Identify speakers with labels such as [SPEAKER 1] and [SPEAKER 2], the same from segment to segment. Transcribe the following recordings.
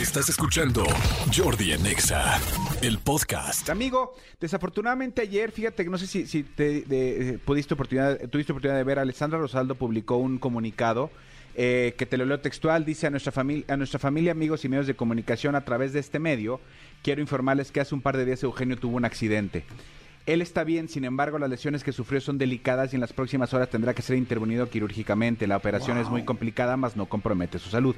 [SPEAKER 1] Estás escuchando Jordi en Exa, el podcast.
[SPEAKER 2] Amigo, desafortunadamente ayer, fíjate que no sé si, si te, de- eh, pudiste oportunidad, tuviste oportunidad de ver, Alessandra Rosaldo publicó un comunicado eh, que te lo leo textual, dice a nuestra, familia, a nuestra familia, amigos y medios de comunicación a través de este medio, quiero informarles que hace un par de días Eugenio tuvo un accidente. Él está bien, sin embargo, las lesiones que sufrió son delicadas y en las próximas horas tendrá que ser intervenido quirúrgicamente. La operación es muy complicada, mas no compromete su salud.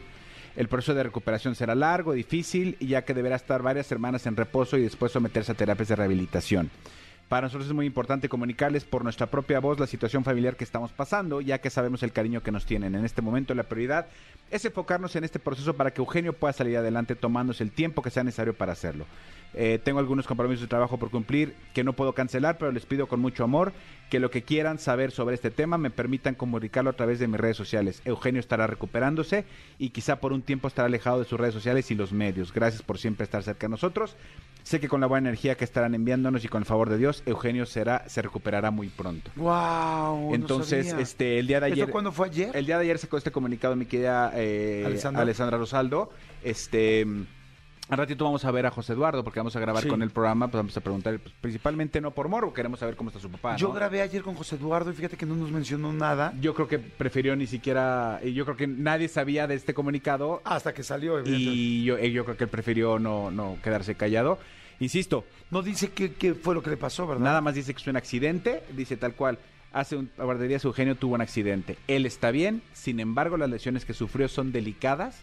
[SPEAKER 2] El proceso de recuperación será largo, difícil, ya que deberá estar varias semanas en reposo y después someterse a terapias de rehabilitación. Para nosotros es muy importante comunicarles por nuestra propia voz la situación familiar que estamos pasando, ya que sabemos el cariño que nos tienen. En este momento la prioridad es enfocarnos en este proceso para que Eugenio pueda salir adelante tomándose el tiempo que sea necesario para hacerlo. Eh, tengo algunos compromisos de trabajo por cumplir que no puedo cancelar, pero les pido con mucho amor que lo que quieran saber sobre este tema me permitan comunicarlo a través de mis redes sociales. Eugenio estará recuperándose y quizá por un tiempo estará alejado de sus redes sociales y los medios. Gracias por siempre estar cerca de nosotros. Sé que con la buena energía que estarán enviándonos y con el favor de Dios, Eugenio será, se recuperará muy pronto.
[SPEAKER 3] Wow.
[SPEAKER 2] Entonces, este, el día de ayer.
[SPEAKER 3] ¿Esto cuándo fue ayer?
[SPEAKER 2] El día de ayer sacó este comunicado mi querida eh,
[SPEAKER 3] Alessandra.
[SPEAKER 2] Alessandra. Rosaldo. Este. Al ratito vamos a ver a José Eduardo porque vamos a grabar
[SPEAKER 3] Sí.
[SPEAKER 2] con el programa, pues vamos a preguntar, pues, principalmente no por morbo, queremos saber cómo está su papá.
[SPEAKER 3] Yo grabé ayer con José Eduardo y fíjate que no nos mencionó nada
[SPEAKER 2] Yo creo que prefirió ni siquiera, yo creo que nadie sabía de este comunicado
[SPEAKER 3] hasta que salió. evidentemente.
[SPEAKER 2] y yo, yo creo que él prefirió no, no quedarse callado. Insisto,
[SPEAKER 3] No dice qué, qué fue lo que le pasó, ¿verdad?
[SPEAKER 2] Nada más dice que es un accidente, dice tal cual. Hace un par de días Eugenio tuvo un accidente. Él está bien, sin embargo las lesiones que sufrió son delicadas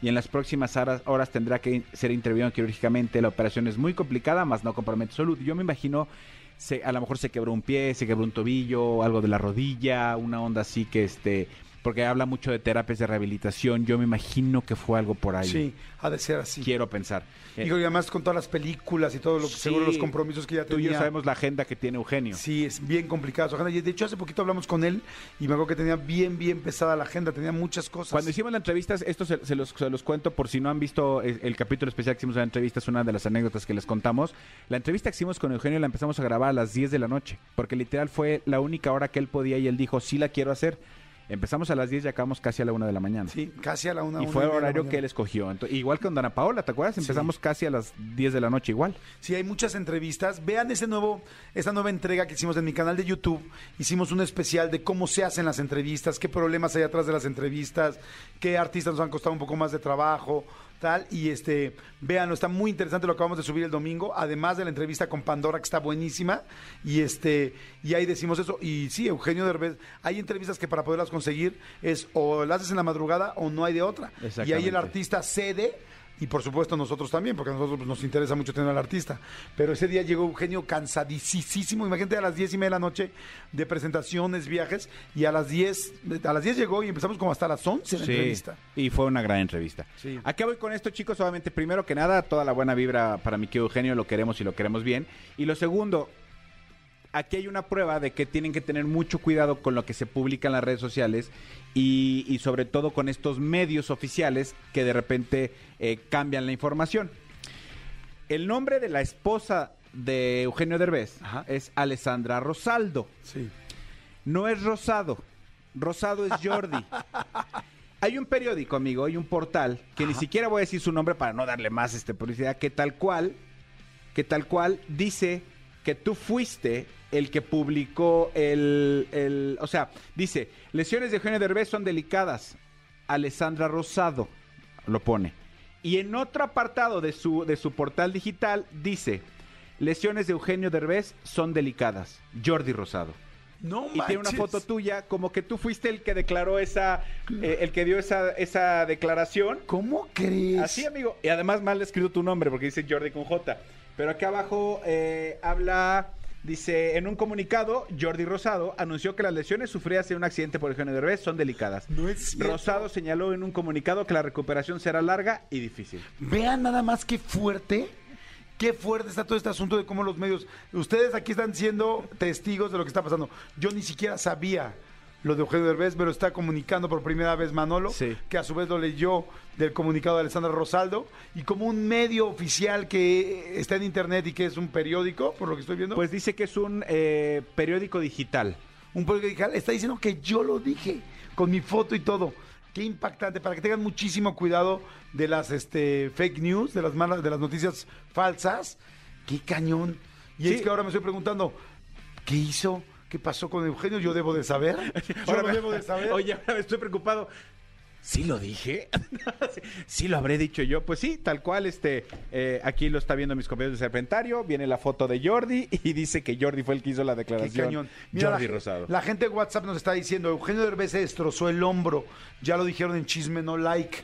[SPEAKER 2] y en las próximas horas, horas tendrá que ser intervenido quirúrgicamente. La operación es muy complicada, más no compromete salud. Yo me imagino, se, a lo mejor se quebró un pie, se quebró un tobillo, algo de la rodilla, una onda así que este... Porque habla mucho de terapias de rehabilitación. Yo me imagino que fue algo por ahí.
[SPEAKER 3] Sí, ha de ser así.
[SPEAKER 2] Quiero pensar. Eh,
[SPEAKER 3] y además con todas las películas y todo lo que
[SPEAKER 2] sí,
[SPEAKER 3] seguro los compromisos que ya
[SPEAKER 2] Tú y
[SPEAKER 3] tenía.
[SPEAKER 2] yo sabemos la agenda que tiene Eugenio.
[SPEAKER 3] Sí, es bien complicado su agenda. Y de hecho, hace poquito hablamos con él y me acuerdo que tenía bien, bien pesada la agenda, tenía muchas cosas.
[SPEAKER 2] Cuando hicimos la entrevista, esto se, se los, se los cuento por si no han visto el, el capítulo especial que hicimos en la entrevista, es una de las anécdotas que les contamos. La entrevista que hicimos con Eugenio la empezamos a grabar a las 10 de la noche, porque literal fue la única hora que él podía y él dijo, sí la quiero hacer. Empezamos a las 10 y acabamos casi a la 1 de la mañana.
[SPEAKER 3] Sí, casi a la una.
[SPEAKER 2] y
[SPEAKER 3] una
[SPEAKER 2] fue el horario que él escogió. Entonces, igual que con Dana Paola, ¿te acuerdas? Empezamos casi a las 10 de la noche igual.
[SPEAKER 3] Sí, hay muchas entrevistas. Vean ese nuevo, esa nueva entrega que hicimos en mi canal de YouTube. Hicimos un especial de cómo se hacen las entrevistas, qué problemas hay atrás de las entrevistas, qué artistas nos han costado un poco más de trabajo, tal. Y este, véanlo, está muy interesante lo que acabamos de subir el domingo, además de la entrevista con Pandora, que está buenísima. Y este, y ahí decimos eso. Y sí, Eugenio Derbez, hay entrevistas que para poderlas conseguir es o las haces en la madrugada o no hay de otra. Y ahí el artista cede y por supuesto nosotros también, porque a nosotros pues, nos interesa mucho tener al artista. Pero ese día llegó Eugenio cansadísimo, imagínate a las diez y media de la noche de presentaciones, viajes, y a las 10, a las 10 llegó y empezamos como hasta las 11 la entrevista.
[SPEAKER 2] Y fue una gran entrevista.
[SPEAKER 3] Sí.
[SPEAKER 2] ¿A qué voy con esto, chicos? Obviamente, primero que nada, toda la buena vibra para mi querido Eugenio, lo queremos y lo queremos bien. Y lo segundo, aquí hay una prueba de que tienen que tener mucho cuidado con lo que se publica en las redes sociales y, y sobre todo con estos medios oficiales que de repente eh, cambian la información. El nombre de la esposa de Eugenio Derbez
[SPEAKER 3] Ajá.
[SPEAKER 2] es Alessandra Rosaldo.
[SPEAKER 3] Sí.
[SPEAKER 2] No es Rosado. Rosado es Jordi. Hay un periódico, amigo, hay un portal que ni siquiera voy a decir su nombre para no darle más este publicidad, que tal cual, que tal cual dice que tú fuiste el que publicó el, el- o sea, dice, lesiones de Eugenio Derbez son delicadas. Alessandra Rosado lo pone. Y en otro apartado de su, de su portal digital dice, lesiones de Eugenio Derbez son delicadas. Jordi Rosado
[SPEAKER 3] No
[SPEAKER 2] y tiene una foto tuya como que tú fuiste el que declaró esa eh, el que dio esa esa declaración
[SPEAKER 3] ¿Cómo crees?
[SPEAKER 2] así amigo y además mal escrito tu nombre porque dice Jordi con J pero acá abajo eh, habla dice en un comunicado Jordi Rosado anunció que las lesiones sufridas en un accidente por Eugenio Derbez son delicadas
[SPEAKER 3] No es cierto.
[SPEAKER 2] Rosado señaló en un comunicado que la recuperación será larga y difícil
[SPEAKER 3] Vean nada más qué fuerte, qué fuerte está todo este asunto de cómo los medios. Ustedes aquí están siendo testigos de lo que está pasando. Yo ni siquiera sabía lo de Eugenio Derbez, me lo está comunicando por primera vez Manolo,
[SPEAKER 2] Sí.
[SPEAKER 3] que a su vez lo leyó del comunicado de Alessandra Rosaldo, y como un medio oficial que está en internet y que es un periódico, por lo que estoy viendo,
[SPEAKER 2] pues dice que es un eh, periódico digital
[SPEAKER 3] un periódico digital, está diciendo que yo lo dije, con mi foto y todo. Qué impactante, para que tengan muchísimo cuidado de las este, fake news, de las malas, de las noticias falsas. Qué cañón. Y
[SPEAKER 2] Sí.
[SPEAKER 3] es que ahora me estoy preguntando, ¿qué hizo? ¿Qué pasó con Eugenio? Yo debo de saber. Yo lo
[SPEAKER 2] me-
[SPEAKER 3] debo de saber.
[SPEAKER 2] Oye, ahora estoy preocupado. ¿Sí lo dije? Sí- ¿Sí lo habré dicho yo? Pues sí, tal cual, este, eh, aquí lo está viendo mis compañeros de Serpentario, viene la foto de Jordi y dice que Jordi fue el que hizo la
[SPEAKER 3] Qué
[SPEAKER 2] declaración.
[SPEAKER 3] cañón. Mira,
[SPEAKER 2] Jordi
[SPEAKER 3] la,
[SPEAKER 2] Rosado.
[SPEAKER 3] la gente de WhatsApp nos está diciendo, Eugenio Derbez se destrozó el hombro. Ya lo dijeron en Chisme No Like.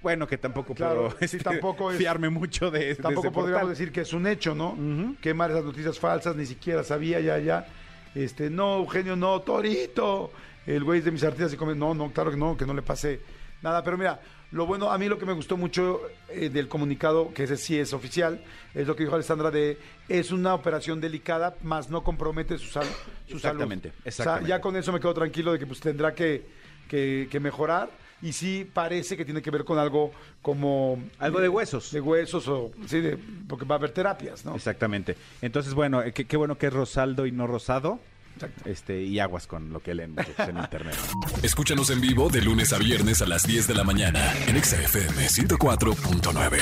[SPEAKER 2] Bueno, que tampoco
[SPEAKER 3] Claro,
[SPEAKER 2] puedo
[SPEAKER 3] sí,
[SPEAKER 2] este,
[SPEAKER 3] tampoco es-
[SPEAKER 2] fiarme mucho de, de
[SPEAKER 3] Tampoco
[SPEAKER 2] ese
[SPEAKER 3] podríamos
[SPEAKER 2] portal.
[SPEAKER 3] decir que es un hecho, ¿no? Quemar esas noticias falsas, ni siquiera sabía ya, ya. Este, no, Eugenio, no, Torito. El güey de mis artistas y come, no, no, claro que no, que no le pase nada. Pero mira, lo bueno, a mí lo que me gustó mucho eh, del comunicado, que ese sí es oficial, es lo que dijo Alessandra de, es una operación delicada, más no compromete su, sal- su
[SPEAKER 2] Exactamente,
[SPEAKER 3] salud.
[SPEAKER 2] exactamente.
[SPEAKER 3] O sea, ya con eso me quedo tranquilo de que pues tendrá que, que- que mejorar. Y sí parece que tiene que ver con algo como...
[SPEAKER 2] Algo de huesos.
[SPEAKER 3] De huesos o... Sí, de- porque va a haber terapias, ¿no?
[SPEAKER 2] Exactamente. Entonces, bueno, eh, qué, qué bueno que es Rosaldo y no Rosado.
[SPEAKER 3] Exacto.
[SPEAKER 2] Este, y aguas con lo que leen en internet.
[SPEAKER 1] Escúchanos en vivo de lunes a viernes a las 10 de la mañana en Exa FM 104.9.